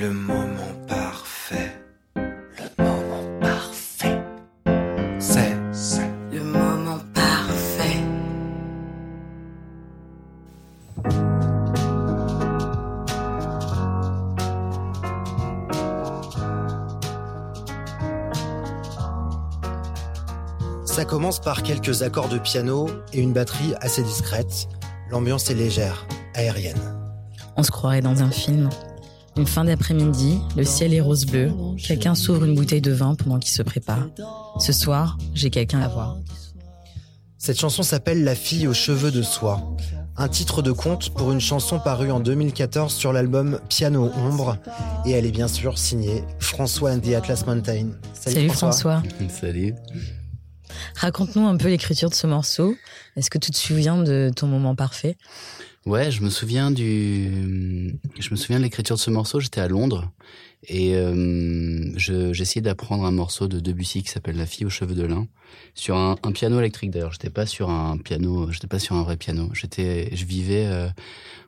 Le moment parfait. Le moment parfait. C'est, c'est Le moment parfait. Ça commence par quelques accords de piano et une batterie assez discrète. L'ambiance est légère, aérienne. On se croirait dans un film. Une fin d'après-midi, le ciel est rose bleu. Quelqu'un s'ouvre une bouteille de vin pendant qu'il se prépare. Ce soir, j'ai quelqu'un à voir. Cette chanson s'appelle La fille aux cheveux de soie. Un titre de conte pour une chanson parue en 2014 sur l'album Piano Ombre. Et elle est bien sûr signée François and the Atlas Mountain. Salut, François. Salut. Raconte-nous un peu l'écriture de ce morceau. Est-ce que tu te souviens de ton moment parfait? Ouais, je me souviens du, je me souviens de l'écriture de ce morceau. J'étais à Londres et euh, je- j'essayais d'apprendre un morceau de Debussy qui s'appelle La fille aux cheveux de lin sur un, piano électrique. D'ailleurs, j'étais pas sur un piano, j'étais pas sur un vrai piano. J'étais, je vivais, euh,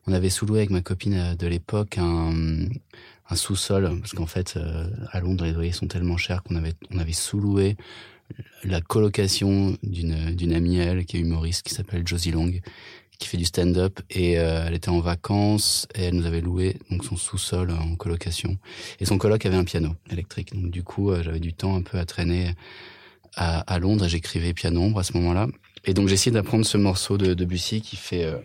on avait sous-loué avec ma copine euh, de l'époque un, sous-sol parce qu'en fait, euh, à Londres, les loyers sont tellement chers qu'on avait, on avait sous-loué la colocation d'une d'une amie à elle qui est humoriste qui s'appelle Josie Long qui fait du stand-up et euh, elle était en vacances et elle nous avait loué donc son sous-sol en colocation. Et son coloc avait un piano électrique. Donc du coup euh, j'avais du temps un peu à traîner à, à Londres j'écrivais piano ombre à ce moment-là. Et donc j'ai essayé d'apprendre ce morceau de Debussy qui fait euh,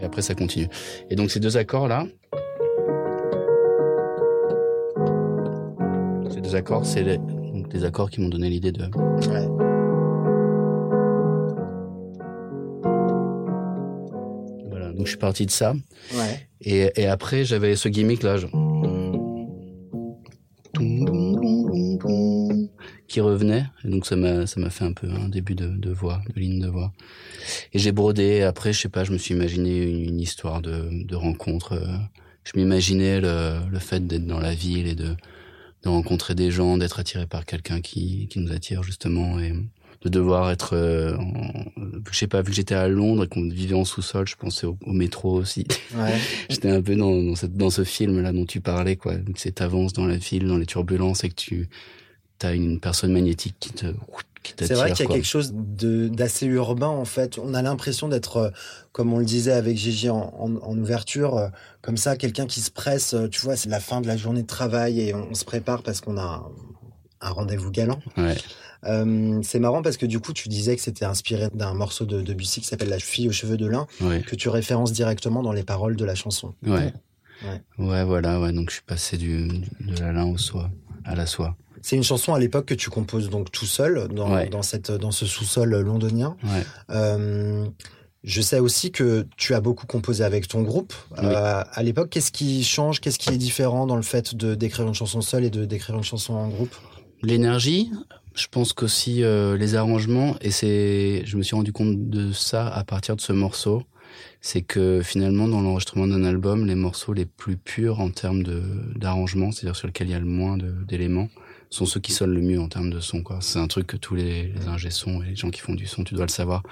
et après ça continue. Et donc ces deux accords là deux accords c'est les, donc les accords qui m'ont donné l'idée de Ouais. voilà donc je suis parti de ça Ouais. Et, et après, j'avais ce gimmick là, genre... qui revenait. Et donc ça m'a ça m'a fait un peu un début de, de voix, de ligne de voix. Et j'ai brodé. Après, je sais pas, je me suis imaginé une, une histoire de, de rencontre. euh, Je m'imaginais le, le fait d'être dans la ville et de, de rencontrer des gens, d'être attiré par quelqu'un qui, qui nous attire justement et de devoir être, euh, en- je sais pas, vu que j'étais à Londres et qu'on vivait en sous-sol, je pensais au, au métro aussi. Ouais. J'étais un peu dans, dans, cette, dans ce film-là dont tu parlais, quoi. Donc, c'est t'avances dans la ville, dans les turbulences et que tu as une personne magnétique qui te, C'est vrai qu'il y a quoi. quelque chose de- d'assez urbain en fait. On a l'impression d'être, euh, comme on le disait avec Gigi en, en- en ouverture, euh, comme ça, quelqu'un qui se presse. euh, Tu vois, c'est la fin de la journée de travail et on, on se prépare parce qu'on a un, un rendez-vous galant. Ouais. C'est marrant parce que du coup, tu disais que c'était inspiré d'un morceau de Debussy qui s'appelle La fille aux cheveux de lin, Ouais. que tu références directement dans les paroles de la chanson. Ouais. Ouais. Ouais, voilà, ouais. Donc, je suis passé du, de la lin au soie, à la soie. C'est une chanson à l'époque que tu composes donc tout seul dans, Ouais. dans, cette, dans ce sous-sol londonien. Ouais. Euh, je sais aussi que tu as beaucoup composé avec ton groupe. Oui. Euh, à l'époque, qu'est-ce qui change, qu'est-ce qui est différent dans le fait de d'écrire une chanson seule et de d'écrire une chanson en groupe? L'énergie, je pense qu'aussi euh, les arrangements, et c'est, je me suis rendu compte de ça à partir de ce morceau, c'est que finalement dans l'enregistrement d'un album, les morceaux les plus purs en termes de d'arrangement, c'est-à-dire sur lequel il y a le moins d'éléments, sont ceux qui sonnent le mieux en termes de son. Quoi. C'est un truc que tous les, les ingé sons et les gens qui font du son, tu dois le savoir,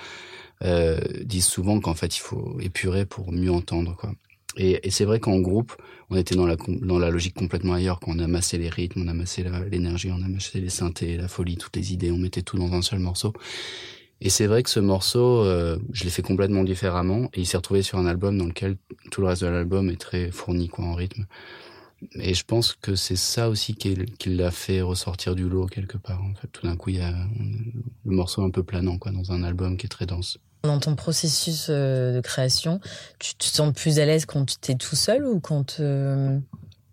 euh, disent souvent qu'en fait il faut épurer pour mieux entendre. Quoi. Et, et c'est vrai qu'en groupe, on était dans la, dans la logique complètement ailleurs, quand on amassait les rythmes, on amassait l'énergie, on amassait les synthés, la folie, toutes les idées, on mettait tout dans un seul morceau. Et c'est vrai que ce morceau, euh, je l'ai fait complètement différemment, et il s'est retrouvé sur un album dans lequel tout le reste de l'album est très fourni quoi en rythme. Et je pense que c'est ça aussi qui, qui l'a fait ressortir du lot quelque part. En fait, tout d'un coup, il y a le morceau un peu planant quoi dans un album qui est très dense. Dans ton processus euh, de création, tu te sens plus à l'aise quand tu es tout seul ou quand, euh,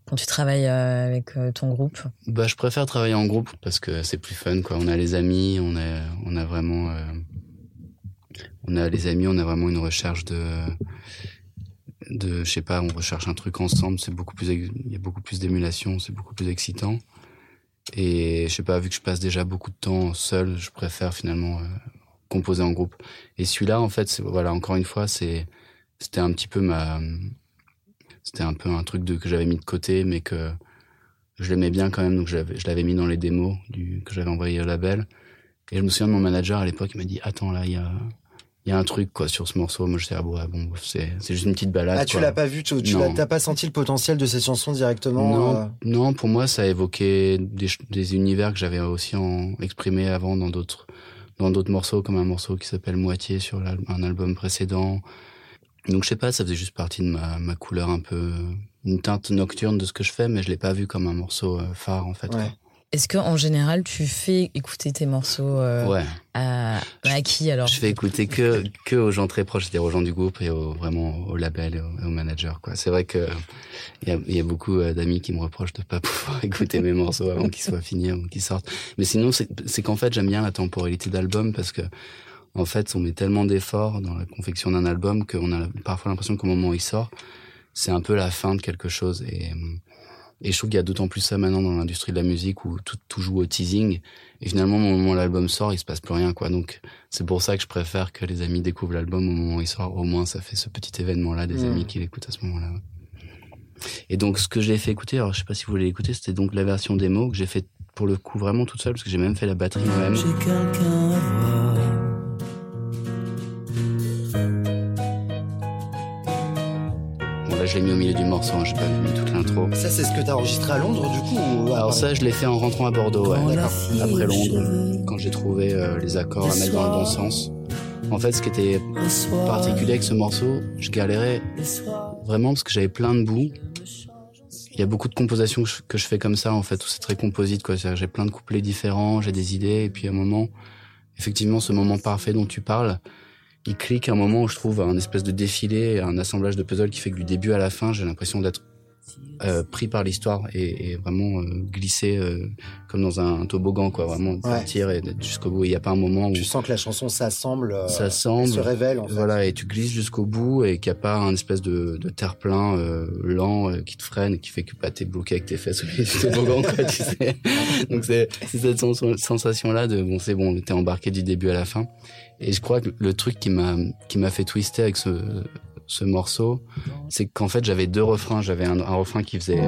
quand tu travailles euh, avec ton groupe? Bah, je préfère travailler en groupe parce que c'est plus fun, quoi. On a les amis, on a, on a vraiment, euh, on a les amis, on a vraiment une recherche de, de, je sais pas, on recherche un truc ensemble. C'est beaucoup plus, il y a beaucoup plus d'émulation, c'est beaucoup plus excitant. Et je sais pas, vu que je passe déjà beaucoup de temps seul, je préfère finalement euh, composer en groupe. Et celui-là, en fait, voilà, encore une fois, c'est, c'était un petit peu ma, c'était un peu un truc de, que j'avais mis de côté, mais que je l'aimais bien quand même, donc je l'avais, mis dans les démos que j'avais envoyé au label. Et je me souviens de mon manager à l'époque, il m'a dit attends là, il y a il y a un truc quoi sur ce morceau. Moi je sais ah bon, bon c'est c'est juste une petite balade. Ah, tu l'as pas vu, tu, t'as pas senti le potentiel de cette chanson directement Non, euh, non, pour moi, ça évoquait des, des univers que j'avais aussi en, exprimé avant dans d'autres dans d'autres morceaux, comme un morceau qui s'appelle Moitié sur un album précédent. Donc je sais pas, ça faisait juste partie de ma, ma couleur un peu, une teinte nocturne de ce que je fais, mais je l'ai pas vu comme un morceau euh, phare en fait. Ouais. Est-ce que en général tu fais écouter tes morceaux euh. Ouais, à, à qui alors? je fais écouter que que aux gens très proches, c'est-à-dire aux gens du groupe et au, vraiment au label et au, manager. Quoi. C'est vrai que il y a, y a beaucoup euh, d'amis qui me reprochent de pas pouvoir écouter mes morceaux avant qu'ils soient finis, avant qu'ils sortent. Mais sinon, c'est c'est qu'en fait, j'aime bien la temporalité d'album parce que en fait, on met tellement d'efforts dans la confection d'un album qu'on a parfois l'impression qu'au moment où il sort, c'est un peu la fin de quelque chose. Et, et je trouve qu'il y a d'autant plus ça maintenant dans l'industrie de la musique où tout, tout joue au teasing. Et finalement, au moment où l'album sort, il se passe plus rien, quoi. Donc, c'est pour ça que je préfère que les amis découvrent l'album au moment où il sort. Au moins, ça fait ce petit événement-là des Mm. amis qui l'écoutent à ce moment-là. Et donc, ce que j'ai fait écouter, alors je sais pas si vous voulez l'écouter, c'était donc la version démo que j'ai fait pour le coup vraiment toute seule, parce que j'ai même fait la batterie moi-même. J'ai quelqu'un à voir. L'ai mis au milieu du morceau, hein, j'ai pas mis toute l'intro. Ça, c'est ce que t'as enregistré à Londres, du coup ou- Alors ça, je l'ai fait en rentrant à Bordeaux, ouais. Après Londres, quand j'ai trouvé euh, les accords à mettre dans le bon sens. En fait, ce qui était particulier avec ce morceau, je galérais vraiment parce que j'avais plein de bouts. Il y a beaucoup de compositions que je, que je fais comme ça, en fait, où c'est très composite, quoi. J'ai plein de couplets différents, j'ai des idées, et puis à un moment, effectivement, ce moment parfait dont tu parles, il clique un moment où je trouve un espèce de défilé, un assemblage de puzzles qui fait que du début à la fin, j'ai l'impression d'être euh, pris par l'histoire et, et vraiment euh, glissé euh, comme dans un toboggan, quoi. Vraiment partir et d'être jusqu'au bout. Il n'y a pas un moment où Tu sens que la chanson s'assemble, euh, ça elle semble, se révèle en fait. voilà, et tu glisses jusqu'au bout et qu'il n'y a pas un espèce de, de terre-plein euh, lent euh, qui te freine et qui fait que bah, t'es bloqué avec tes fesses au milieu du toboggan, quoi, tu sais. Donc c'est c'est cette sens- sensation-là de bon, c'est bon, t'es embarqué du début à la fin. Et je crois que le truc qui m'a qui m'a fait twister avec ce ce morceau, c'est qu'en fait j'avais deux refrains. J'avais un, refrain qui faisait.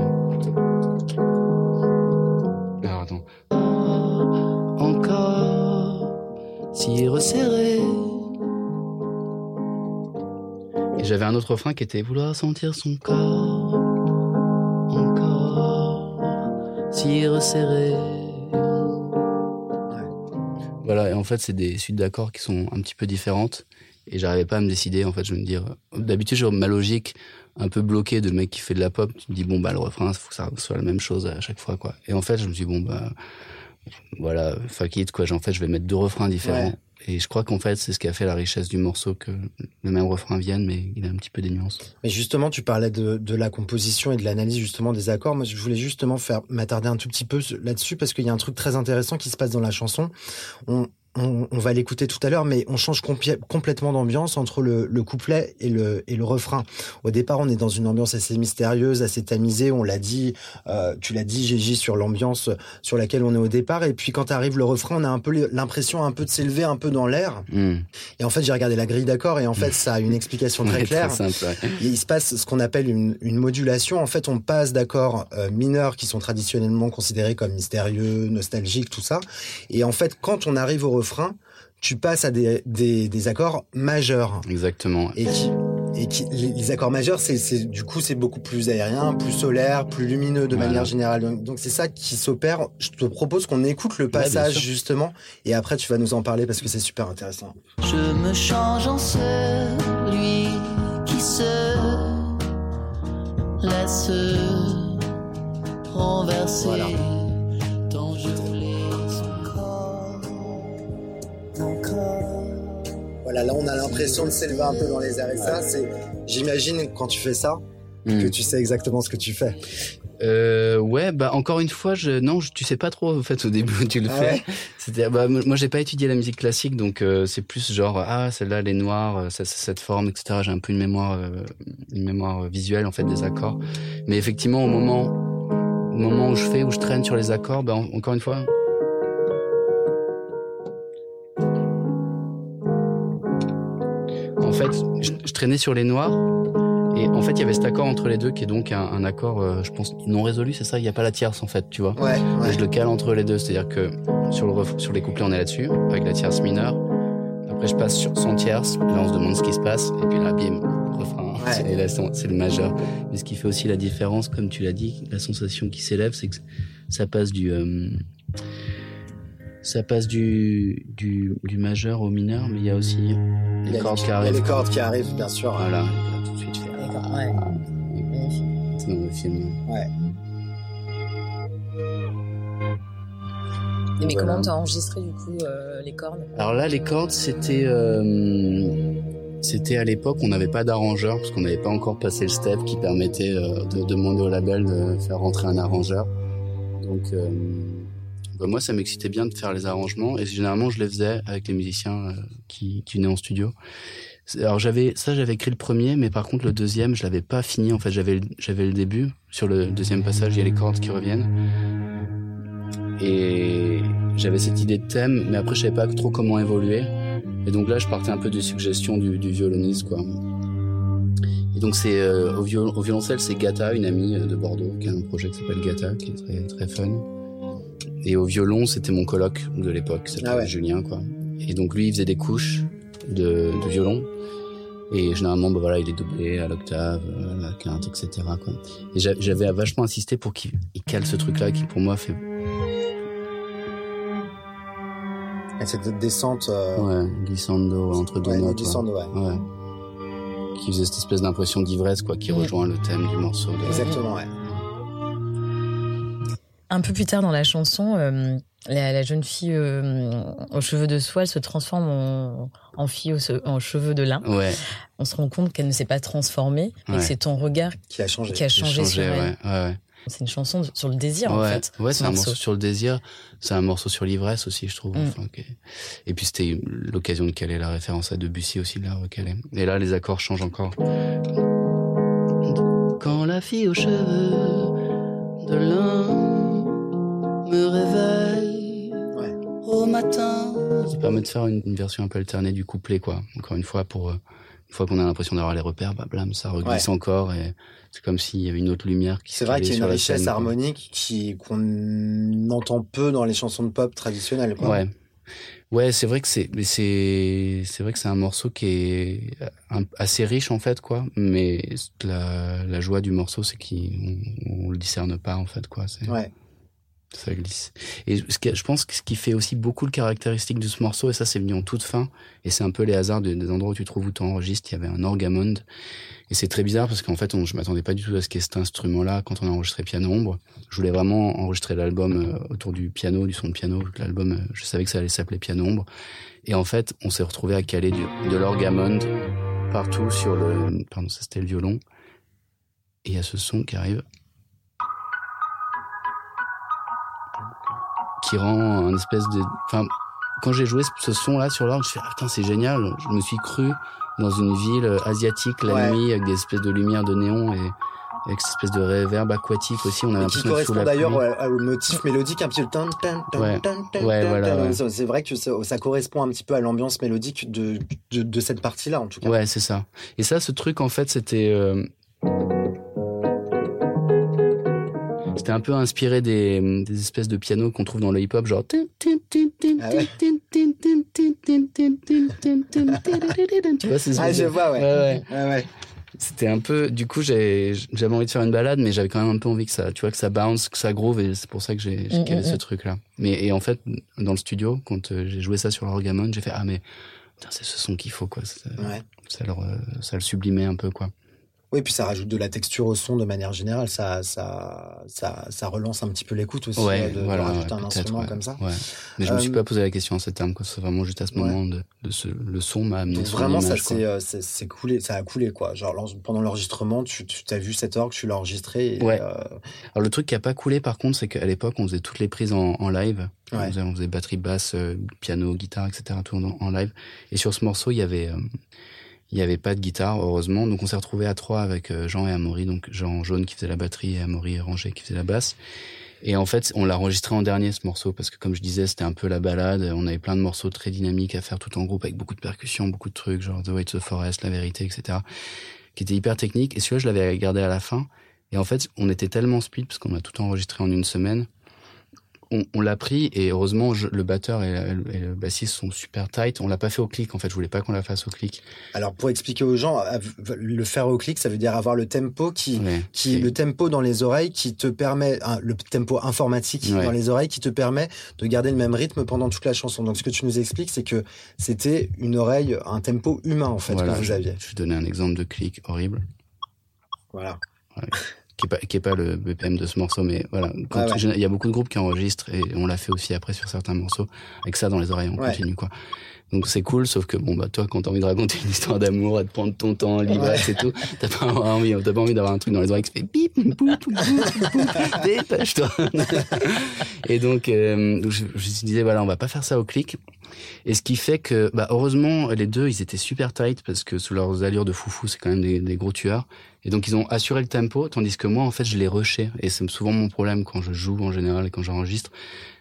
Alors attends. Encore si resserré. Et j'avais un autre refrain qui était vouloir sentir son corps. Encore si resserré. Voilà, et en fait, c'est des suites d'accords qui sont un petit peu différentes. Et j'arrivais pas à me décider. En fait, je me dire, d'habitude, ma logique un peu bloquée de mec qui fait de la pop. Tu me dis, bon, bah, le refrain, il faut que ça soit la même chose à chaque fois, quoi. Et en fait, je me suis dit, bon, bah, voilà, fuck it, quoi. En fait, je vais mettre deux refrains différents. Et je crois qu'en fait, c'est ce qui a fait la richesse du morceau, que le même refrain vienne, mais il a un petit peu des nuances. Mais justement, tu parlais de, la composition et de l'analyse justement des accords. Moi, je voulais justement faire m'attarder un tout petit peu là-dessus parce qu'il y a un truc très intéressant qui se passe dans la chanson. On, on, on va l'écouter tout à l'heure, mais on change complètement d'ambiance entre le, le couplet et le, et le refrain. Au départ, on est dans une ambiance assez mystérieuse, assez tamisée. On l'a dit, euh, tu l'as dit, Gigi, sur l'ambiance sur laquelle on est au départ. Et puis quand arrive le refrain, on a un peu l'impression un peu de s'élever un peu dans l'air. Hmm. Et en fait, j'ai regardé la grille d'accords et en fait, ça a une explication très claire. simple, ouais. Il se passe ce qu'on appelle une, une modulation. En fait, on passe d'accords euh, mineurs qui sont traditionnellement considérés comme mystérieux, nostalgiques, tout ça. Et en fait, quand on arrive au refrain, tu passes à des, des, des accords majeurs. Exactement. Et qui, et qui, les, les accords majeurs, c'est, c'est, du coup, c'est beaucoup plus aérien, plus solaire, plus lumineux de Voilà. manière générale. Donc, c'est ça qui s'opère. Je te propose qu'on écoute le passage justement, et après tu vas nous en parler parce que c'est super intéressant. Je me change en celui qui se laisse renverser. Voilà. Voilà, là on a l'impression de s'élever un peu dans les airs. Et ça, c'est, j'imagine quand tu fais ça, Hmm. que tu sais exactement ce que tu fais. Euh, ouais, bah encore une fois, je non, je, tu sais pas trop en fait au début tu le Ah fais. ouais? C'était bah moi j'ai pas étudié la musique classique donc euh, c'est plus genre ah celle-là elle est noire, euh, ça, cette forme etc. J'ai un peu une mémoire euh, une mémoire visuelle en fait des accords. Mais effectivement au moment au moment où je fais où je traîne sur les accords, bah en- encore une fois. Fait, je, je traînais sur les noirs et en fait il y avait cet accord entre les deux qui est donc un, un accord, euh, je pense non résolu, c'est ça? Il y a pas la tierce en fait, tu vois? Ouais, Et ouais. je le cale entre les deux, c'est-à-dire que sur, le ref- sur les couplets, on est là-dessus, avec la tierce mineure. Après, je passe sur son tierce, là, on se demande ce qui se passe, et puis là, bim, refrain. Ouais. Et là, c'est c'est le majeur. Mais ce qui fait aussi la différence, comme tu l'as dit, la sensation qui s'élève, c'est que ça passe du, euh, ça passe du, du, du majeur au mineur, mais il y a aussi les a cordes qui il y a arrivent. les cordes qui arrivent, bien sûr. Voilà, il tout de suite faire. D'accord, ouais. C'est dans le film. Ouais. Mais Voilà. comment t'as enregistré du coup euh, les cordes? Alors là, les cordes, c'était, euh, c'était à l'époque, on n'avait pas d'arrangeur parce qu'on n'avait pas encore passé le step qui permettait euh, de demander au label de faire rentrer un arrangeur. Donc, euh, moi, ça m'excitait bien de faire les arrangements et généralement, je les faisais avec les musiciens euh, qui, qui venaient en studio. Alors j'avais ça, j'avais écrit le premier, mais par contre le deuxième, je l'avais pas fini. En fait, j'avais j'avais le début. Sur le deuxième passage, il y a les cordes qui reviennent. Et j'avais cette idée de thème, mais après je savais pas trop comment évoluer. Et donc là, je partais un peu des suggestions du, du violoniste, quoi. Et donc c'est euh, au, au violoncelle, c'est Gata, une amie euh, de Bordeaux, qui a un projet qui s'appelle Gata, qui est très très fun. Et au violon, c'était mon coloc de l'époque, c'était Ah ouais. Julien, quoi. Et donc lui, il faisait des couches de, de violon. Et généralement, bah voilà, il est doublé à l'octave, à la quinte, etc. Quoi. Et j'a- j'avais vachement insisté pour qu'il il cale ce truc-là qui, pour moi, fait Et cette descente. euh, ouais, glissando entre deux ouais, notes. glissando, ouais. ouais. Ouais. Qui faisait cette espèce d'impression d'ivresse, quoi, qui rejoint le thème du morceau. de- Exactement, ouais. Un peu plus tard dans la chanson, euh, la, la jeune fille euh, aux cheveux de soie, elle se transforme en, en fille aux, en cheveux de lin. Ouais, On se rend compte qu'elle ne s'est pas transformée Ouais. que c'est ton regard Qui a changé. qui a j'ai changé, sur changé, elle. ouais, ouais, ouais. C'est une chanson sur le désir en fait. ouais, c'est un morceau. sur le désir, c'est un morceau sur l'ivresse aussi, je trouve. Mm. Enfin. Et puis c'était l'occasion de caler la référence à Debussy aussi, de la recaler. Et là, les accords changent encore. Quand la fille aux cheveux de lin me réveille Ouais. au matin. Ça permet de faire une, une version un peu alternée du couplet, quoi. Encore une fois, pour euh, une fois qu'on a l'impression d'avoir les repères, bah blam, ça reglisse encore et c'est comme s'il y avait une autre lumière qui C'est vrai qu'il y a une richesse scène, harmonique qui qu'on entend peu dans les chansons de pop traditionnelles. Quoi. Ouais. Ouais, c'est vrai que c'est, mais c'est, c'est vrai que c'est un morceau qui est un- assez riche en fait, quoi. Mais la, la joie du morceau, c'est qu'on on le discerne pas en fait, quoi. C'est, Ouais. Ça glisse. Et ce qui, je pense que ce qui fait aussi beaucoup le caractéristique de ce morceau, et ça c'est venu en toute fin, et c'est un peu les hasards de- des endroits où tu trouves où tu enregistres, il y avait un orgamonde. Et c'est très bizarre parce qu'en fait, on, je m'attendais pas du tout à ce qu'est cet instrument-là quand on a enregistré Piano Ombre. Je voulais vraiment enregistrer l'album euh, autour du piano, du son de piano. que L'album, euh, je savais que ça allait s'appeler Piano Ombre. Et en fait, on s'est retrouvé à caler du, de l'orgamonde partout sur le, pardon, ça c'était le violon. Et il y a ce son qui arrive. Qui rend un espèce de, enfin, quand j'ai joué ce- son-là sur l'orgue, je fais, ah, putain, c'est génial. Je me suis cru dans une ville euh, asiatique la Ouais. nuit avec des espèces de lumières de néon et avec cette espèce de réverb aquatique aussi. On a qui correspond d'ailleurs au, motif mélodique un petit peu. Ouais. Ouais, voilà, C'est vrai que ça, ça correspond un petit peu à l'ambiance mélodique de, de, de cette partie-là, en tout cas. Ouais, c'est ça. Et ça, ce truc, en fait, c'était. euh, C'était un peu inspiré des, des espèces de pianos qu'on trouve dans le hip-hop, genre. Ah ouais. Tu vois, c'est Ah, je vois, ouais. Ouais, ouais. Ouais, ouais. C'était un peu. Du coup, j'avais envie de faire une balade, mais j'avais quand même un peu envie que ça, tu vois, que ça bounce, que ça groove, et c'est pour ça que j'ai Mm, calé mm, ce mm. truc-là. Mais et en fait, dans le studio, quand euh, j'ai joué ça sur l'orgamon, j'ai fait ah mais c'est ce son qu'il faut quoi. Ça, Ouais. ça, le, re- ça le sublimait un peu quoi. Oui, puis ça rajoute de la texture au son de manière générale. Ça, ça, ça, ça relance un petit peu l'écoute aussi Ouais, euh, de, de voilà, rajouter ouais, un instrument ouais, comme ça. Ouais. Mais je me suis Euh, pas posé la question en ces termes. C'est vraiment juste à ce moment de, de ce, le son m'a amené Donc vraiment, ça c'est euh, c'est- coulé, ça a coulé quoi. Genre pendant l'enregistrement, tu, tu as vu cet orgue, tu l'as enregistré. Et, Ouais. euh, Alors le truc qui a pas coulé par contre, c'est qu'à l'époque on faisait toutes les prises en, en live. Ouais. On, faisait, on faisait batterie, basse, euh, piano, guitare, etc. Tout en, en live. Et sur ce morceau, il y avait, euh, il y avait pas de guitare heureusement. Donc on s'est retrouvé à trois avec euh, Jean et Amaury. Donc Jean jaune qui faisait la batterie et Amaury Rangé qui faisait la basse. Et en fait, on l'a enregistré en dernier ce morceau parce que comme je disais, c'était un peu la balade. On avait plein de morceaux très dynamiques à faire tout en groupe avec beaucoup de percussions, beaucoup de trucs genre The to the Forest, La Vérité, etc. Qui étaient hyper techniques. Et celui-là, je l'avais gardé à la fin. Et en fait, on était tellement speed parce qu'on a tout enregistré en une semaine on, on l'a pris et heureusement je- le batteur et, et le bassiste sont super tight. On l'a pas fait au clic en fait. Je voulais pas qu'on la fasse au clic. Alors pour expliquer aux gens, le faire au clic, ça veut dire avoir le tempo qui, Ouais. qui le tempo dans les oreilles qui te permet, hein, le tempo informatique Ouais. dans les oreilles qui te permet de garder le même rythme pendant toute la chanson. Donc ce que tu nous expliques, c'est que c'était une oreille, un tempo humain en fait voilà, que vous je, aviez. je vais donner un exemple de clic horrible. Voilà. Qui est pas qui est pas le BPM de ce morceau mais voilà quand Ah ouais. il y a beaucoup de groupes qui enregistrent et on l'a fait aussi après sur certains morceaux avec ça dans les oreilles on Ouais. continue quoi donc c'est cool sauf que bon bah toi quand t'as envie de raconter une histoire d'amour te prendre ton temps l'ivresse et tout t'as pas envie t'as pas envie d'avoir un truc dans les oreilles qui fait bip boum boum, dépêche-toi. Et donc, euh, je, je disais voilà on va pas faire ça au clic. Et ce qui fait que bah heureusement les deux ils étaient super tight parce que sous leurs allures de foufou c'est quand même des, des gros tueurs. Et donc ils ont assuré le tempo, tandis que moi en fait je l'ai rushé. Et c'est souvent mon problème quand je joue en général et quand j'enregistre,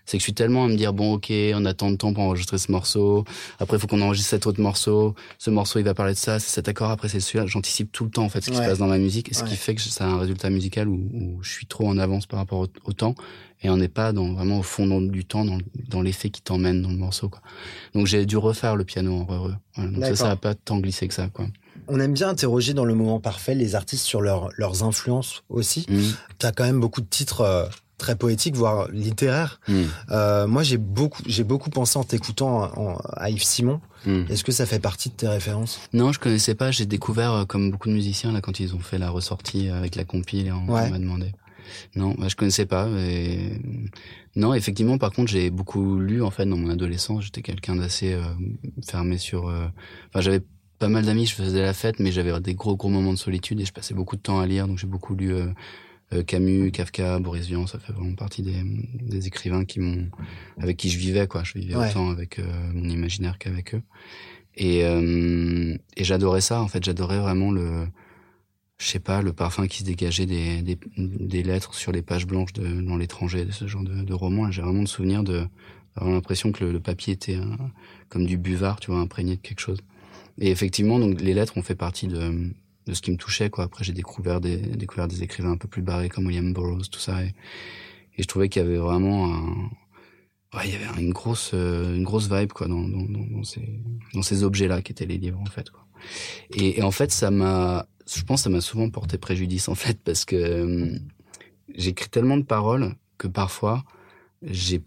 c'est que je suis tellement à me dire bon ok on a tant de temps pour enregistrer ce morceau, après il faut qu'on enregistre cet autre morceau, ce morceau il va parler de ça, c'est cet accord, après c'est celui-là, j'anticipe tout le temps en fait ce qui Ouais. se passe dans ma musique, ce Ouais. qui fait que ça a un résultat musical où, où je suis trop en avance par rapport au, au temps et on n'est pas dans vraiment au fond dans- du temps dans, dans l'effet qui t'emmène dans le morceau quoi. Donc j'ai dû refaire le piano en. Voilà, donc ça ça a pas tant glissé que ça quoi. On aime bien interroger dans le moment parfait les artistes sur leur, leurs influences aussi. Mm. Tu as quand même beaucoup de titres euh, très poétiques, voire littéraires. Mm. Euh, moi, j'ai beaucoup, j'ai beaucoup pensé en t'écoutant à Yves Simon. Mm. Est-ce que ça fait partie de tes références? Non, je connaissais pas. J'ai découvert, euh, comme beaucoup de musiciens, là, quand ils ont fait la ressortie euh, avec la compile, on, Ouais. on m'a demandé. Non, bah, je connaissais pas. Et... Non, effectivement, par contre, j'ai beaucoup lu, en fait, dans mon adolescence. J'étais quelqu'un d'assez euh, fermé sur... euh, Enfin, j'avais pas mal d'amis, je faisais la fête, mais j'avais des gros, gros moments de solitude et je passais beaucoup de temps à lire. Donc, j'ai beaucoup lu Camus, Kafka, Boris Vian. Ça fait vraiment partie des, des écrivains qui m'ont... avec qui je vivais, quoi. Je vivais Ouais. autant avec euh, mon imaginaire qu'avec eux. Et, euh, et j'adorais ça, en fait. J'adorais vraiment le, je sais pas, le parfum qui se dégageait des, des, des lettres sur les pages blanches de, dans l'étranger, de ce genre de, de roman. J'ai vraiment le souvenir de, d'avoir l'impression que le, le papier était un- comme du buvard, tu vois, imprégné de quelque chose. Et effectivement, donc, les lettres ont fait partie de, de ce qui me touchait, quoi. Après, j'ai découvert des, découvert des écrivains un peu plus barrés comme William Burroughs, tout ça. Et, et je trouvais qu'il y avait vraiment un, ouais, il y avait une grosse, euh, une grosse vibe, quoi, dans, dans, dans, dans ces, dans ces objets-là qui étaient les livres, en fait, quoi. Et, et en fait, ça m'a, je pense, que ça m'a souvent porté préjudice, en fait, parce que euh, j'écris tellement de paroles que parfois, j'ai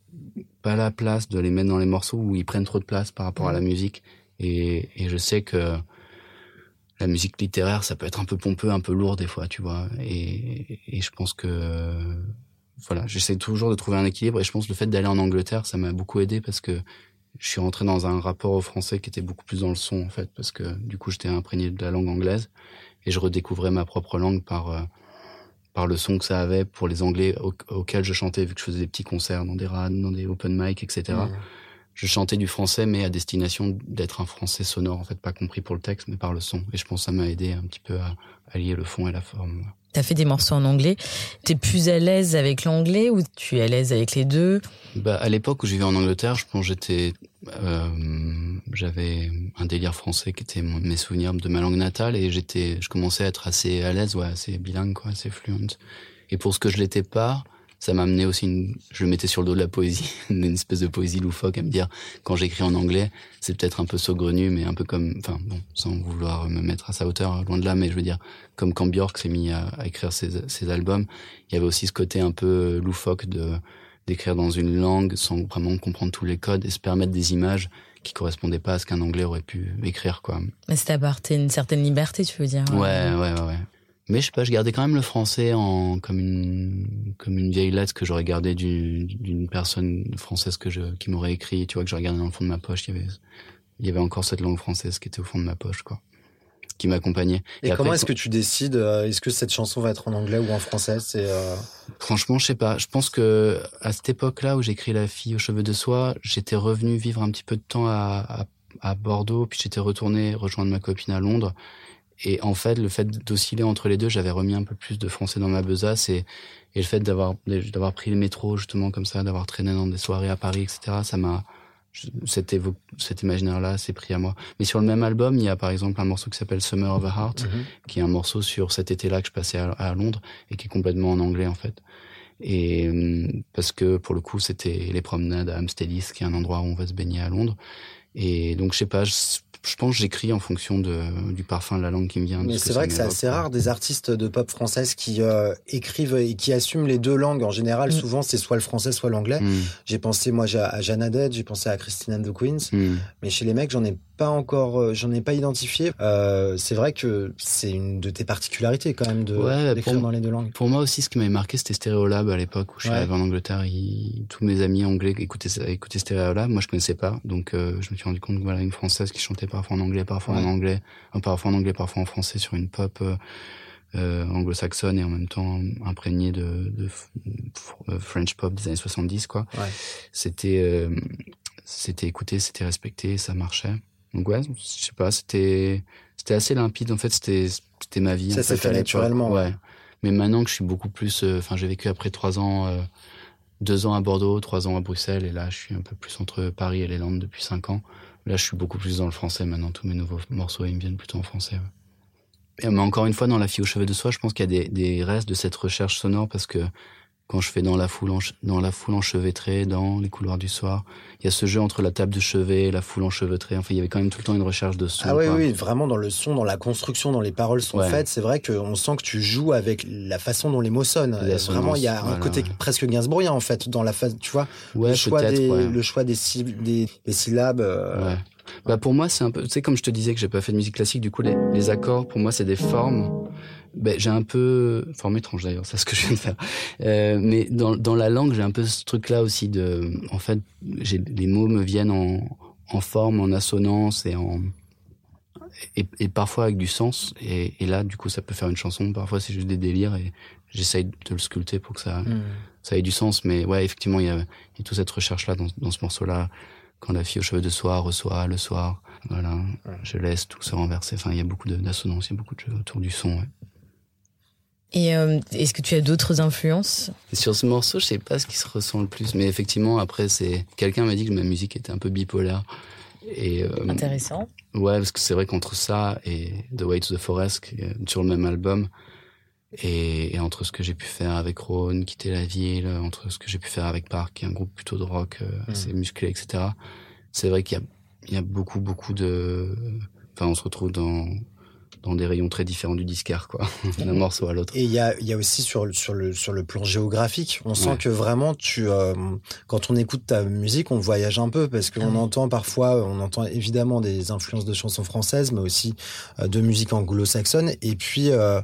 pas la place de les mettre dans les morceaux où ils prennent trop de place par rapport à la musique. Et, et je sais que la musique littéraire, ça peut être un peu pompeux, un peu lourd des fois, tu vois. Et, je pense que, voilà, j'essaie toujours de trouver un équilibre. Et je pense que le fait d'aller en Angleterre, ça m'a beaucoup aidé parce que je suis rentré dans un rapport au français qui était beaucoup plus dans le son, en fait, parce que du coup, j'étais imprégné de la langue anglaise et je redécouvrais ma propre langue par euh, par le son que ça avait pour les Anglais au- auxquels je chantais, vu que je faisais des petits concerts dans des rades, dans des open mic, etc. Je chantais du français, mais à destination d'être un français sonore, en fait, pas compris pour le texte, mais par le son. Et je pense que ça m'a aidé un petit peu à, lier le fond et la forme. T'as fait des morceaux en anglais. T'es plus à l'aise avec l'anglais ou tu es à l'aise avec les deux? Bah, à l'époque où je vivais en Angleterre, je pense que j'étais, euh, j'avais un délire français qui était mes souvenirs de ma langue natale et j'étais, je commençais à être assez à l'aise, ouais, assez bilingue, quoi, assez fluent. Et pour ce que je l'étais pas, ça m'a amené aussi une, je le mettais sur le dos de la poésie, une espèce de poésie loufoque à me dire, quand j'écris en anglais, c'est peut-être un peu saugrenu, mais un peu comme, enfin, bon, sans vouloir me mettre à sa hauteur, loin de là, mais je veux dire, comme quand Björk s'est mis à, à écrire ses, ses albums, il y avait aussi ce côté un peu loufoque de, d'écrire dans une langue sans vraiment comprendre tous les codes et se permettre des images qui correspondaient pas à ce qu'un anglais aurait pu écrire, quoi. Mais c'était apporté une certaine liberté, tu veux dire Ouais, ouais, ouais, ouais. Mais je sais pas, je gardais quand même le français en comme une comme une vieille lettre que j'aurais gardée du- d'une personne française que je qui m'aurait écrit, tu vois, que je regardais dans le fond de ma poche, il y avait il y avait encore cette langue française qui était au fond de ma poche, quoi, qui m'accompagnait. Et, comment est-ce que tu décides euh, Est-ce que cette chanson va être en anglais ou en français C'est euh, Franchement, je sais pas. Je pense que à cette époque-là où j'écris La fille aux cheveux de soie, j'étais revenu vivre un petit peu de temps à, à, à Bordeaux, puis j'étais retourné rejoindre ma copine à Londres. Et en fait, le fait d'osciller entre les deux, j'avais remis un peu plus de français dans ma besace et, et le fait d'avoir d'avoir pris le métro justement comme ça, d'avoir traîné dans des soirées à Paris, etc. Ça m'a cet, cet imaginaire-là s'est pris à moi. Mais sur le même album, il y a par exemple un morceau qui s'appelle Summer of a Heart, qui est un morceau sur cet été-là que je passais à, à Londres et qui est complètement en anglais en fait. Et parce que pour le coup, c'était les promenades à Heath, qui est un endroit où on va se baigner à Londres. Et donc, je sais pas, je, je pense que j'écris en fonction de, du parfum de la langue qui me vient. de Mais ce c'est vrai que c'est assez rare des artistes de pop française qui euh, écrivent et qui assument les deux langues. En général, Mm. souvent, c'est soit le français, soit l'anglais. Mm, J'ai pensé, moi, à Jeanne Haddad, j'ai pensé à Christine and the Queens. mm. Mais chez les mecs, j'en ai pas encore, euh, j'en ai pas identifié. Euh, c'est vrai que c'est une de tes particularités quand même de Ouais, d'écrire pour- dans les deux langues. Pour moi aussi, ce qui m'avait marqué, c'était Stereolab à l'époque où je suis Ouais. arrivé en Angleterre. tous mes amis anglais écoutaient, écoutaient Stereolab. Moi, je connaissais pas. Donc, euh, je me suis rendu compte que voilà, une française qui chantait parfois en anglais, parfois en anglais, euh, parfois en anglais, parfois en français sur une pop euh, euh, anglo-saxonne et en même temps imprégnée de, French pop des années 70, quoi. Ouais. C'était, euh, c'était écouté, c'était respecté, ça marchait. Donc ouais, je sais pas, c'était, c'était assez limpide. En fait, c'était, c'était ma vie. Ça s'est fait, naturellement, ouais. Ouais. Mais maintenant que je suis beaucoup plus, euh, enfin, j'ai vécu après trois ans, deux ans à Bordeaux, trois ans à Bruxelles, et là, je suis un peu plus entre Paris et les Landes depuis cinq ans. Là, je suis beaucoup plus dans le français maintenant. Tous mes nouveaux morceaux, ils me viennent plutôt en français. mais encore une fois, dans La fille aux cheveux de soie, je pense qu'il y a des restes de cette recherche sonore parce que quand je fais dans la foule, dans la foule enchevêtrée, dans les couloirs du soir, il y a ce jeu entre la table de chevet et la foule enchevêtrée. Enfin, il y avait quand même tout le temps une recherche de son. Ah oui, quoi. oui, vraiment dans le son, dans la construction, dans les paroles sont Ouais. faites. C'est vrai qu'on sent que tu joues avec la façon dont les mots sonnent. Euh, Vraiment, il y a un côté presque gainsbourgien en fait dans la phase, tu vois. Ouais, le choix des, ouais. le choix des, sy- des, des syllabes. euh. Bah pour moi c'est un peu, tu sais comme je te disais que j'ai pas fait de musique classique, du coup les, les accords pour moi c'est des formes. Ben, j'ai un peu forme étrange d'ailleurs, c'est ce que je viens de faire. Euh, mais dans dans la langue j'ai un peu ce truc là aussi de, en fait j'ai les mots me viennent en en forme, en assonance et en et, et parfois avec du sens et, et là du coup ça peut faire une chanson. Parfois c'est juste des délires et j'essaye de le sculpter pour que ça hmm. ça ait du sens. Mais ouais, effectivement, il y a, il y a toute cette recherche-là dans, dans ce morceau-là. Quand la fille aux cheveux de soie reçoit le soir, voilà, je laisse tout se renverser. Enfin, il y a beaucoup d'assonances, il y a beaucoup de jeux autour du son. ouais. Et euh, est-ce que tu as d'autres influences? Sur ce morceau, je sais pas ce qui se ressent le plus, mais effectivement, après, c'est quelqu'un m'a dit que ma musique était un peu bipolaire. Et euh, Intéressant. Ouais, parce que c'est vrai qu'entre ça et The Way to the Forest, sur le même album, et, et entre ce que j'ai pu faire avec Rhône, Quitter la ville, entre ce que j'ai pu faire avec Park, qui est un groupe plutôt de rock euh, Mm. assez musclé, etc. C'est vrai qu'il y a, il y a beaucoup, beaucoup de... Enfin, on se retrouve dans, dans des rayons très différents du disquaire, quoi, d'un morceau à l'autre. Et il y a, il y a aussi sur, le- sur, le, sur le plan géographique, on sent Ouais. que vraiment, tu, euh, quand on écoute ta musique, on voyage un peu parce qu'on Ah entend parfois, on entend évidemment des influences de chansons françaises, mais aussi euh, de musique anglo-saxonne. Et puis, euh,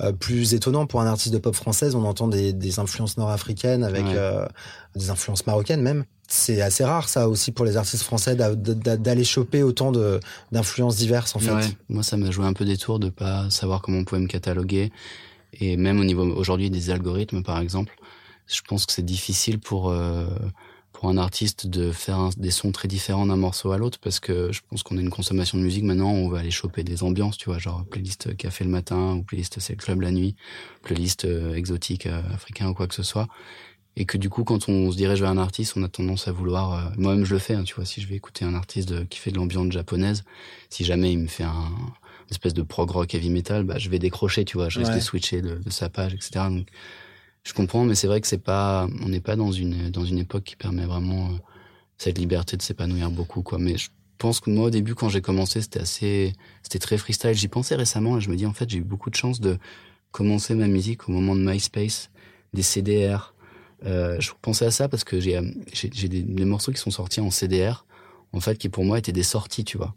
euh, plus étonnant pour un artiste de pop française, on entend des, des influences nord-africaines avec Ouais. euh, des influences marocaines même. C'est assez rare ça aussi pour les artistes français d'a- d'a- d'aller choper autant d'influences diverses en fait. Ouais, moi, ça m'a joué un peu des tours de pas savoir comment on pouvait me cataloguer. Et même au niveau aujourd'hui des algorithmes, par exemple, je pense que c'est difficile pour euh, pour un artiste de faire des sons très différents d'un morceau à l'autre parce que je pense qu'on a une consommation de musique maintenant, on va aller choper des ambiances, tu vois, genre playlist café le matin ou playlist c'est le club la nuit, playlist euh, exotique euh, africain ou quoi que ce soit. Et que du coup, quand on se dirige vers un artiste, on a tendance à vouloir. euh, Moi-même, je le fais. hein, tu vois, si je vais écouter un artiste de- qui fait de l'ambiance japonaise, si jamais il me fait un une espèce de prog rock heavy metal, bah, je vais décrocher. Tu vois, je risque Ouais. de switcher de, de sa page, etc. Donc, je comprends, mais c'est vrai que c'est pas. On n'est pas dans une dans une époque qui permet vraiment euh, cette liberté de s'épanouir beaucoup, quoi. Mais je pense que moi, au début, quand j'ai commencé, c'était assez, c'était très freestyle. J'y pensais récemment et je me dis, en fait, j'ai eu beaucoup de chance de commencer ma musique au moment de MySpace, des CDR. Euh, je pensais à ça parce que j'ai, euh, j'ai, des, des morceaux qui sont sortis en CDR, en fait, qui pour moi étaient des sorties, tu vois.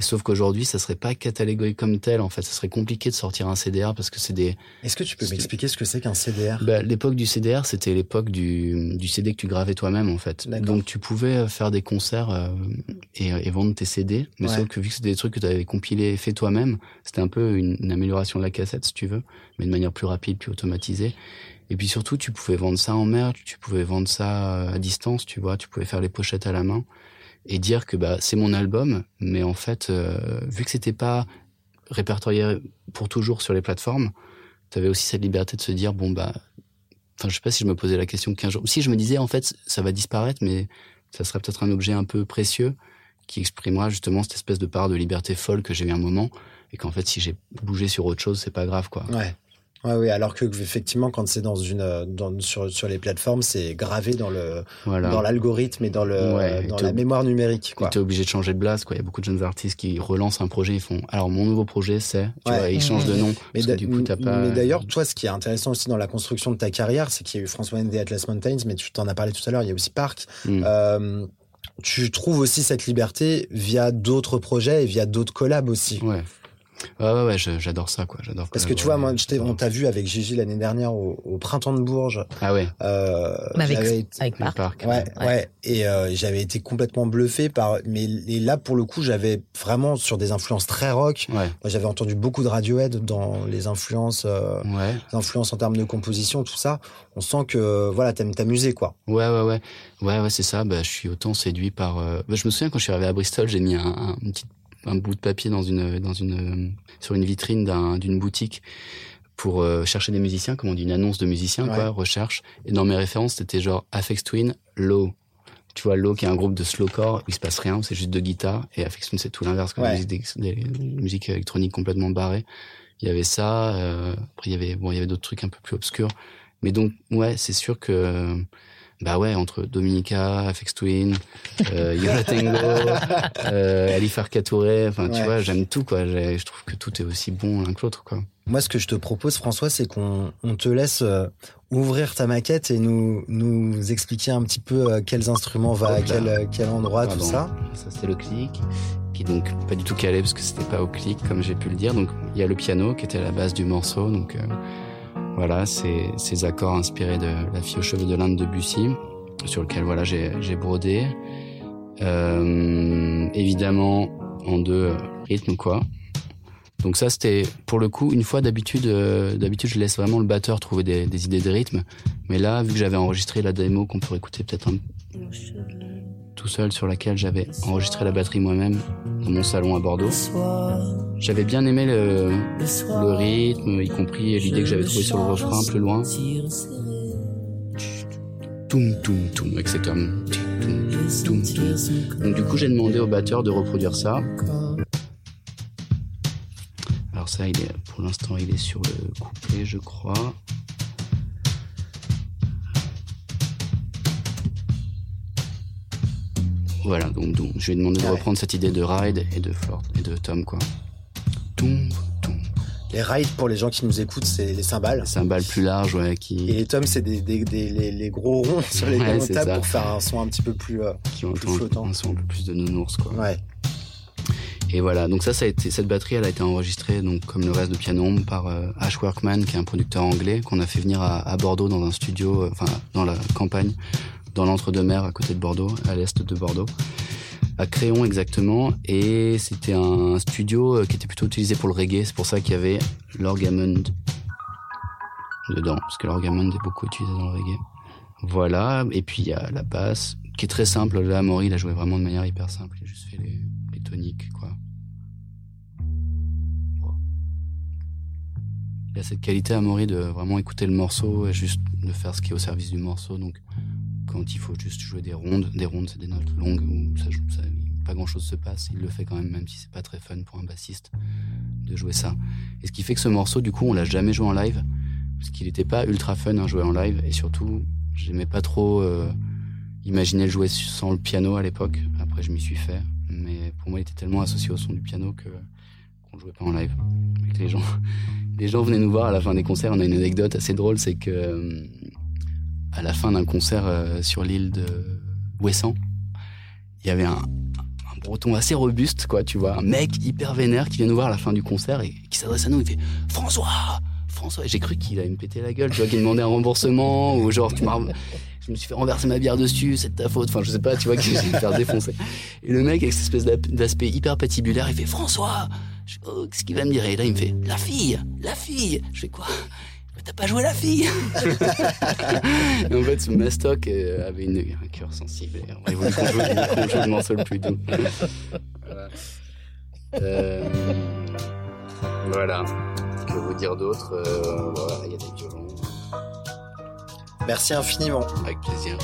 Et sauf qu'aujourd'hui, ça serait pas catalogué comme tel, en fait. Ça serait compliqué de sortir un CDR parce que c'est des, Est-ce que tu peux m'expliquer ce que c'est qu'un CDR bah, l'époque du CDR, c'était l'époque du, du CD que tu gravais toi-même, en fait. Donc, tu pouvais euh, faire des concerts euh, et, et vendre tes CD. Mais Ouais. sauf que vu que c'était des trucs que tu avais compilés et fait toi-même, c'était un peu une, une amélioration de la cassette, si tu veux, mais de manière plus rapide, plus automatisée. Et puis surtout, tu pouvais vendre ça en merch, tu pouvais vendre ça euh, à distance, tu vois, tu pouvais faire les pochettes à la main et dire que bah c'est mon album, mais en fait, euh, vu que c'était pas répertorié pour toujours sur les plateformes, tu avais aussi cette liberté de se dire bon bah enfin je sais pas si je me posais la question qu'un jour si je me disais en fait ça va disparaître mais ça serait peut-être un objet un peu précieux qui exprimera justement cette espèce de part de liberté folle que j'ai eu un moment et qu'en fait si j'ai bougé sur autre chose c'est pas grave quoi Ouais. Ouais, oui, alors que effectivement, quand c'est dans une, euh, dans, sur, sur les plateformes, c'est gravé dans le, Voilà. dans l'algorithme et dans le, Ouais, dans la mémoire numérique, quoi. Tu es obligé de changer de blase, quoi. Il y a beaucoup de jeunes artistes qui relancent un projet, ils font. Alors, mon nouveau projet, c'est. Tu Ouais. vois, ils changent de nom. Mais, parce que d'a- du coup, t'as pas. mais d'ailleurs, toi, ce qui est intéressant aussi dans la construction de ta carrière, c'est qu'il y a eu François N. des Atlas Mountains, mais tu t'en as parlé tout à l'heure, il y a aussi Park. Mm. Euh, tu trouves aussi cette liberté via d'autres projets et via d'autres collabs aussi. Ouais. Ouais, ouais, ouais, j'adore ça, quoi. J'adore. Parce que tu vois, collaborer. moi, on t'a vu avec Gigi l'année dernière au, au printemps de Bourges. Ah ouais. Euh, avec, été- avec le Park. parc. Ouais, ouais, Ouais. Et euh, j'avais été complètement bluffé par. Mais et là, pour le coup, j'avais vraiment sur des influences très rock. Ouais. Moi, J'avais entendu beaucoup de Radiohead dans les influences, euh, Ouais. les influences en termes de composition, tout ça. On sent que voilà, t'aimes t'amuser, quoi. Ouais, ouais, ouais. Ouais, ouais, c'est ça. Bah, je suis autant séduit par. euh, bah, je me souviens quand je suis arrivé à Bristol, j'ai mis un, un, une petite- un bout de papier dans une, dans une, sur une vitrine d'un- d'une boutique pour euh, chercher des musiciens, comme on dit, une annonce de musiciens, Ouais. quoi, recherche. Et dans mes références, c'était genre Afex Twin, Low. Tu vois, Low qui est un groupe de slowcore où il se passe rien, c'est juste deux guitares. Et Afex Twin, c'est tout l'inverse, comme Ouais. musique, d'ex- des, musique électronique complètement barrée. Il y avait ça. euh, après, il y avait, bon, il y avait d'autres trucs un peu plus obscurs. Mais donc, ouais, c'est sûr que, bah ouais, entre Dominica, Afex Twin, euh, Yola Tango, euh, Ali Farka Touré, enfin, tu vois, j'aime tout, quoi. Je trouve que tout est aussi bon l'un que l'autre, quoi. Moi, ce que je te propose, François, c'est qu'on on te laisse euh, ouvrir ta maquette et nous, nous expliquer un petit peu euh, quels instruments va à là. quel, euh, quel endroit, tout ça. Ça, c'est le clic, qui est donc pas du tout calé parce que c'était pas au clic, comme j'ai pu le dire. Donc, il y a le piano qui était à la base du morceau. Donc, euh, voilà, c'est ces accords inspirés de La fille aux cheveux de l'Inde de Bussy, sur lequel, voilà, j'ai brodé. Euh, évidemment, en deux rythmes, quoi. Donc ça, c'était pour le coup, une fois d'habitude, euh, d'habitude, je laisse vraiment le batteur trouver des, idées de rythme. Mais là, vu que j'avais enregistré la démo qu'on peut écouter peut-être un tout seul sur laquelle j'avais enregistré la batterie moi-même dans mon salon à Bordeaux. J'avais bien aimé le, rythme, y compris l'idée que j'avais trouvée sur le refrain plus loin. Toum, toum, toum. Donc du coup, j'ai demandé au batteur de reproduire ça. Alors ça, pour l'instant, il est sur le couplet, je crois. Voilà, donc, donc je lui ai demandé de Ouais. reprendre cette idée de Ride et de Ford et de Tom, quoi. Les rides, pour les gens qui nous écoutent, c'est les cymbales. Un bal plus large, ouais, Et qui, les tomes, c'est des, des, des- les, les gros ronds sur les Ouais, tables pour faire un son un petit peu plus. euh, qui ont plus un, flottant. un son un peu plus de nounours, quoi. ouais. Et voilà, donc ça, ça a été, cette batterie, elle a été enregistrée, donc comme le reste de Piano Home, par euh, Ash Workman, qui est un producteur anglais qu'on a fait venir à, à Bordeaux dans un studio, euh, enfin dans la campagne, dans l'entre-deux-mers, à côté de Bordeaux, à l'est de Bordeaux, à Créon exactement. Et c'était un studio euh, qui était plutôt utilisé pour le reggae. C'est pour ça qu'il y avait l'orgamond dedans, parce que l'orgamond est beaucoup utilisé dans le reggae. Voilà, et puis il y a la basse, qui est très simple. Là, Maury, il a joué vraiment de manière hyper simple. Il a juste fait les, toniques, quoi. Il a cette qualité à Maury de vraiment écouter le morceau et juste de faire ce qui est au service du morceau. Donc, il faut juste jouer des rondes, des rondes, c'est des notes longues où ça, ça- pas grand chose se passe. Il le fait quand même, même si c'est pas très fun pour un bassiste de jouer ça. Et ce qui fait que ce morceau, du coup, on l'a jamais joué en live parce qu'il n'était pas ultra fun à jouer en live et surtout, j'aimais pas trop euh, imaginer le jouer sans le piano à l'époque. Après, je m'y suis fait, mais pour moi, il était tellement associé au son du piano que qu'on jouait pas en live. Les gens, les gens venaient nous voir à la fin des concerts. On a une anecdote assez drôle, c'est que euh, à la fin d'un concert euh, sur l'île de Ouessant, il y avait un, breton assez robuste, quoi, tu vois, un mec hyper vénère qui vient nous voir à la fin du concert et qui s'adresse à nous. Il fait François, François. J'ai cru qu'il allait me péter la gueule, tu vois, qu'il demandait un remboursement ou genre je me suis fait renverser ma bière dessus, c'est de ta faute. Enfin, je sais pas, tu vois, que je vais me faire défoncer. Et le mec, avec cette espèce d'aspect hyper patibulaire, il fait François Oh, qu'est-ce qu'il va me dire? Et là, il me fait La fille La fille Je fais quoi? Mais T'as pas joué la fille Et en fait, ce mastoc euh, avait une, un cœur sensible. Et on voulu qu'on joue, qu'on joue le morceau le plus doux. Voilà. Euh, voilà. Que vous dire d'autre Euh, Voilà, il y a des violons. Merci infiniment. Avec plaisir.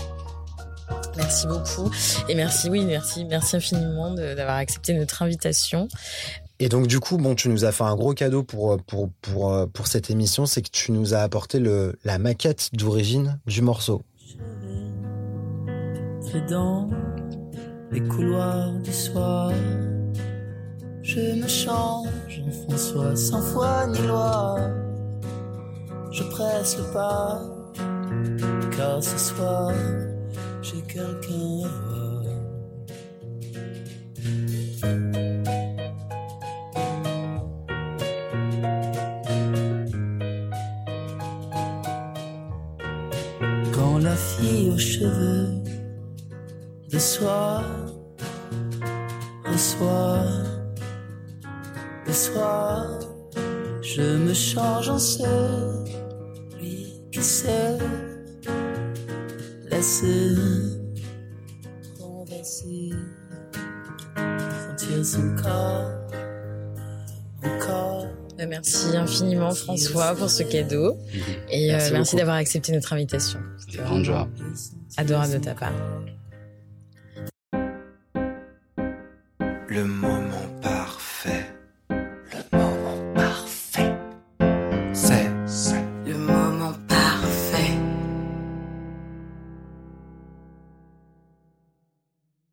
Merci beaucoup. Et merci, oui, merci, merci infiniment d'avoir accepté notre invitation. Et donc du coup, bon, tu nous as fait un gros cadeau pour pour pour euh, pour cette émission, c'est que tu nous as apporté le la maquette d'origine du morceau. Très dans les couloirs du soir. Je me change en François sans foi ni loi. Je presse le pas, car ce soir j'ai quelqu'un à voir. Quand la fille aux cheveux de soie reçoit le soir, je me change en celui Merci infiniment François pour ce cadeau. Et euh, Merci beaucoup. d'avoir accepté notre invitation. C'est grande joie. Adorable de ta part. Le moment